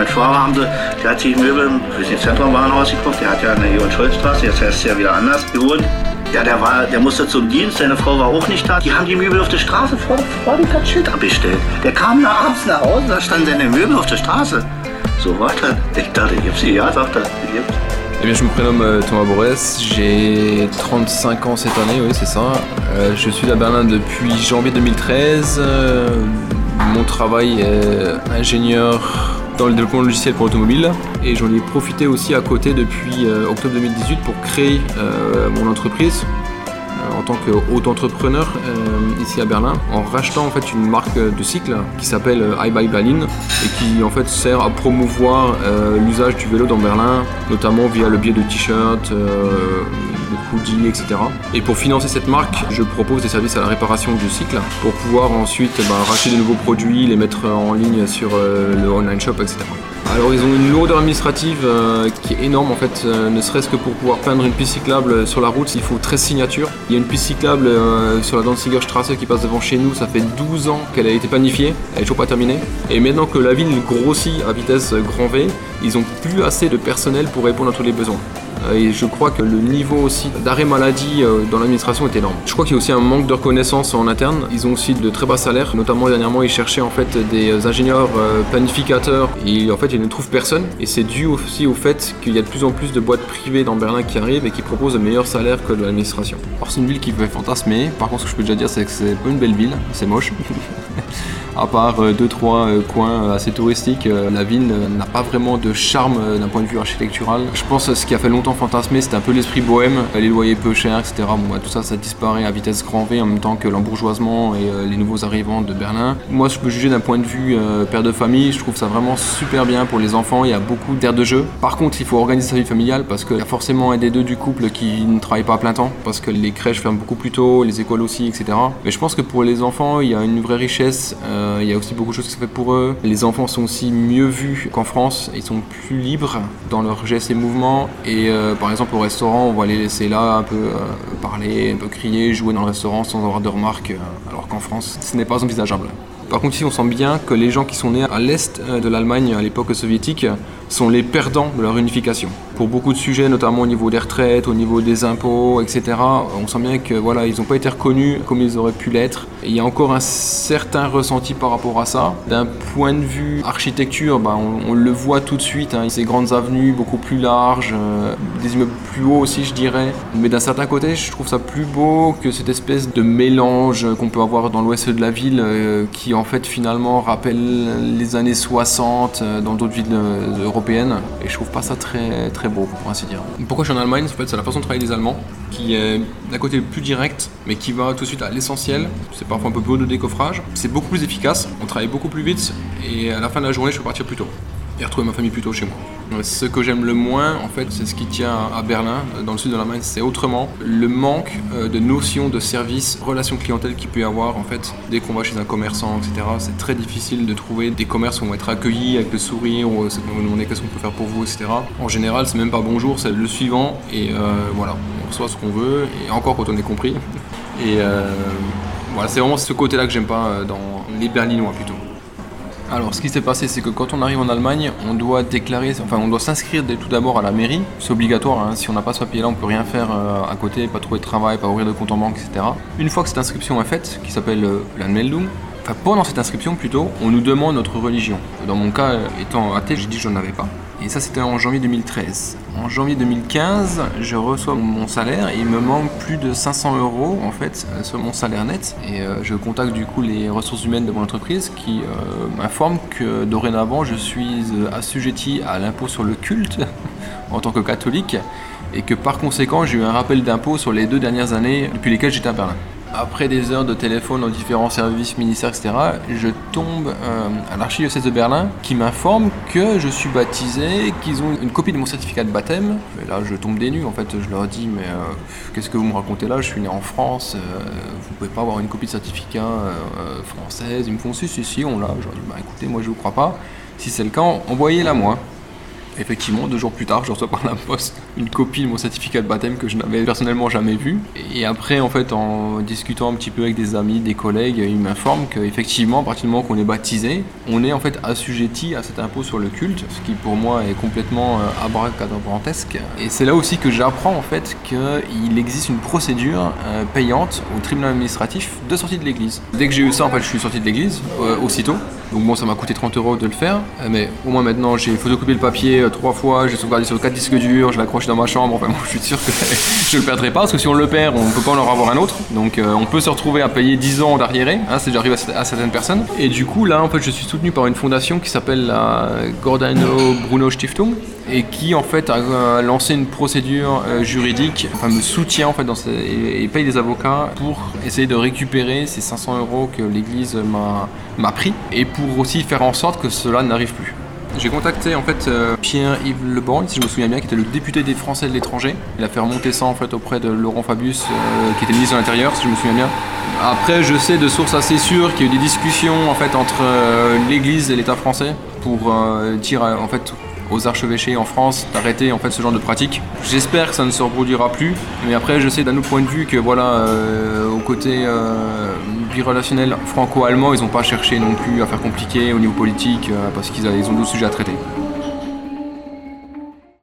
mit sie, der hat sich Möbel für das Zentrumwarenhaus gekauft, der hat ja in der Johann-Scholz-Straße, jetzt heißt es ja wieder anders, gewohnt. Ja, der, war, der musste zum Dienst, seine Frau war auch nicht da. Die haben die Möbel auf der Straße vor, vor dem Schild abgestellt. Der kam da abends nach Hause, da standen seine Möbel auf der Straße. So war das. Ich dachte, ich sie, ja, sagt er, ich gibt's. Eh bien, je me prénomme euh, Thomas Borès, j'ai 35 ans cette année, oui, c'est ça. Euh, je suis à Berlin depuis janvier 2013. Euh, mon travail est ingénieur dans le développement logiciel pour l'automobile et j'en ai profité aussi à côté depuis octobre 2018 pour créer mon entreprise en tant qu'auto-entrepreneur euh, ici à Berlin en rachetant en fait une marque de cycle qui s'appelle euh, I Buy Berlin et qui en fait sert à promouvoir euh, l'usage du vélo dans Berlin, notamment via le biais de t-shirts, Et pour financer cette marque, je propose des services à la réparation du cycle pour pouvoir ensuite bah, racheter de nouveaux produits, les mettre en ligne sur le online shop, etc. Alors ils ont une lourdeur administrative euh, qui est énorme en fait, euh, ne serait-ce que pour pouvoir peindre une piste cyclable sur la route, il faut 13 signatures. Il y a une piste cyclable euh, sur la Danziger Straße qui passe devant chez nous, ça fait 12 ans qu'elle a été planifiée, elle est toujours pas terminée. Et maintenant que la ville grossit à vitesse grand V, ils ont plus assez de personnel pour répondre à tous les besoins. Euh, et je crois que le niveau aussi d'arrêt maladie euh, dans l'administration est énorme. Je crois qu'il y a aussi un manque de reconnaissance en interne. Ils ont aussi de très bas salaires, notamment dernièrement ils cherchaient en fait des euh, ingénieurs planificateurs et en fait ils ne trouvent personne. Et c'est dû aussi au fait qu'il y a de plus en plus de boîtes privées dans Berlin qui arrivent et qui proposent de meilleurs salaires que de l'administration. Alors c'est une ville qui peut fantasmer. Par contre ce que je peux déjà dire c'est que c'est pas une belle ville, c'est moche. à part 2-3 euh, coins euh, assez touristiques, euh, la ville n'a pas vraiment de charme d'un point de vue architectural. Je pense que ce qui a fait longtemps fantasmer, c'était un peu l'esprit bohème, les loyers peu chers, etc. Bon, bah, tout ça, ça disparaît à vitesse grand V en même temps que l'embourgeoisement et les nouveaux arrivants de Berlin. Moi, je peux juger d'un point de vue père de famille, je trouve ça vraiment super bien pour les enfants, il y a beaucoup d'air de jeu. Par contre, il faut organiser sa vie familiale parce qu'il y a forcément un des deux du couple qui ne travaille pas à plein temps, parce que les crèches ferment beaucoup plus tôt, les écoles aussi, etc. Mais je pense que pour les enfants, il y a une vraie richesse. Euh, il y a aussi beaucoup de choses qui sont faites pour eux. Les enfants sont aussi mieux vus qu'en France. Ils sont plus libres dans leurs gestes et mouvements. Et euh, par exemple, au restaurant, on va les laisser là un peu euh, parler, un peu crier, jouer dans le restaurant sans avoir de remarques. alors qu'en France, ce n'est pas envisageable. Par contre, ici, on sent bien que les gens qui sont nés à l'est de l'Allemagne à l'époque soviétique sont les perdants de leur unification. Pour beaucoup de sujets, notamment au niveau des retraites, au niveau des impôts, etc., on sent bien que voilà, n'ont pas été reconnus comme ils auraient pu l'être. Il y a encore un certain ressenti par rapport à ça. D'un point de vue architecture, bah, on, le voit tout de suite. Hein, ces grandes avenues beaucoup plus larges, euh, des immeubles plus hauts aussi, je dirais. Mais d'un certain côté, je trouve ça plus beau que cette espèce de mélange qu'on peut avoir dans l'ouest de la ville, euh, qui en fait finalement rappelle les années 60 euh, dans d'autres villes européennes et je trouve pas ça très, beau pour ainsi dire. Pourquoi je suis en Allemagne En fait, c'est la façon de travailler des Allemands qui est d'un côté plus direct mais qui va tout de suite à l'essentiel. C'est parfois un peu plus haut de décoffrage. C'est beaucoup plus efficace, on travaille beaucoup plus vite et à la fin de la journée, je peux partir plus tôt et retrouver ma famille plutôt chez moi. Ce que j'aime le moins, en fait, c'est ce qui tient à Berlin, dans le sud de l'Allemagne, c'est autrement le manque euh, de notion de service, relation clientèle qu'il peut y avoir, en fait, dès qu'on va chez un commerçant, etc. C'est très difficile de trouver des commerces où on va être accueillis avec le sourire, ou euh, on va demander qu'est-ce qu'on peut faire pour vous, etc. En général, c'est même pas bonjour, c'est le suivant, et euh, voilà, on reçoit ce qu'on veut, et encore quand on est compris. Et voilà, c'est vraiment ce côté-là que j'aime pas dans les Berlinois plutôt. Alors, ce qui s'est passé, c'est que quand on arrive en Allemagne, on doit déclarer, enfin, on doit s'inscrire tout d'abord à la mairie. C'est obligatoire. Hein. Si on n'a pas ce papier-là, on peut rien faire euh, à côté, pas trouver de travail, pas ouvrir de compte en banque, etc. Une fois que cette inscription est faite, qui s'appelle euh, l'anmeldung, enfin pendant cette inscription plutôt, on nous demande notre religion. Dans mon cas, étant athée, j'ai dit que je n'en avais pas. Et ça, c'était en janvier 2013. En janvier 2015, je reçois mon salaire et il me manque plus de 500 euros en fait sur mon salaire net. Et euh, je contacte du coup les ressources humaines de mon entreprise qui euh, m'informent que dorénavant je suis euh, assujetti à l'impôt sur le culte en tant que catholique et que par conséquent j'ai eu un rappel d'impôt sur les deux dernières années depuis lesquelles j'étais à Berlin après des heures de téléphone dans différents services, ministères, etc., je tombe euh, à l'archidiocèse de Berlin qui m'informe que je suis baptisé, qu'ils ont une copie de mon certificat de baptême. Mais là, je tombe des nues. En fait, je leur dis Mais euh, qu'est-ce que vous me racontez là? Je suis né en France, euh, vous pouvez pas avoir une copie de certificat française. Ils me font Si, si, si, on l'a. Je leur dis Bah écoutez, moi je vous crois pas. Si c'est le cas, envoyez-la moi. Effectivement, deux jours plus tard, je reçois par la poste une copie de mon certificat de baptême que je n'avais personnellement jamais vu. Et après, en fait, en discutant un petit peu avec des amis, des collègues, ils m'informent qu'effectivement, à partir du moment qu'on est baptisé, on est en fait assujetti à cet impôt sur le culte, ce qui pour moi est complètement euh, abracadabrantesque. Et c'est là aussi que j'apprends en fait qu'il existe une procédure euh, payante au tribunal administratif de sortie de l'église. Dès que j'ai eu ça, en fait, je suis sorti de l'église euh, aussitôt. Donc bon, ça m'a coûté 30 euros de le faire, mais au moins maintenant j'ai photocopié le papier trois fois, j'ai sauvegardé sur quatre disques durs, je l'ai accroché dans ma chambre. Enfin, moi, je suis sûr que je le perdrai pas parce que si on le perd, on peut pas en avoir un autre. Donc euh, on peut se retrouver à payer 10 ans d'arriéré, hein, c'est déjà arrivé à, certaines personnes. Et du coup, là, en fait, je suis soutenu par une fondation qui s'appelle la Gordano Bruno Stiftung et qui en fait a lancé une procédure juridique, enfin me soutient en fait et, paye des avocats pour essayer de récupérer ces 500 euros que l'Église m'a pris et pour aussi faire en sorte que cela n'arrive plus. J'ai contacté en fait euh, Pierre-Yves Leborgne, si je me souviens bien, qui était le député des Français de l'étranger. Il a fait remonter ça en fait auprès de Laurent Fabius, euh, qui était ministre de l'Intérieur, si je me souviens bien. Après, je sais de sources assez sûres qu'il y a eu des discussions en fait entre euh, l'Église et l'État français pour dire en fait aux archevêchés en France d'arrêter en fait ce genre de pratique. J'espère que ça ne se reproduira plus, mais après je sais d'un autre point de vue que voilà au côté birelationnel franco-allemand, ils n'ont pas cherché non plus à faire compliqué au niveau politique euh, parce qu'ils ont d'autres sujets à traiter.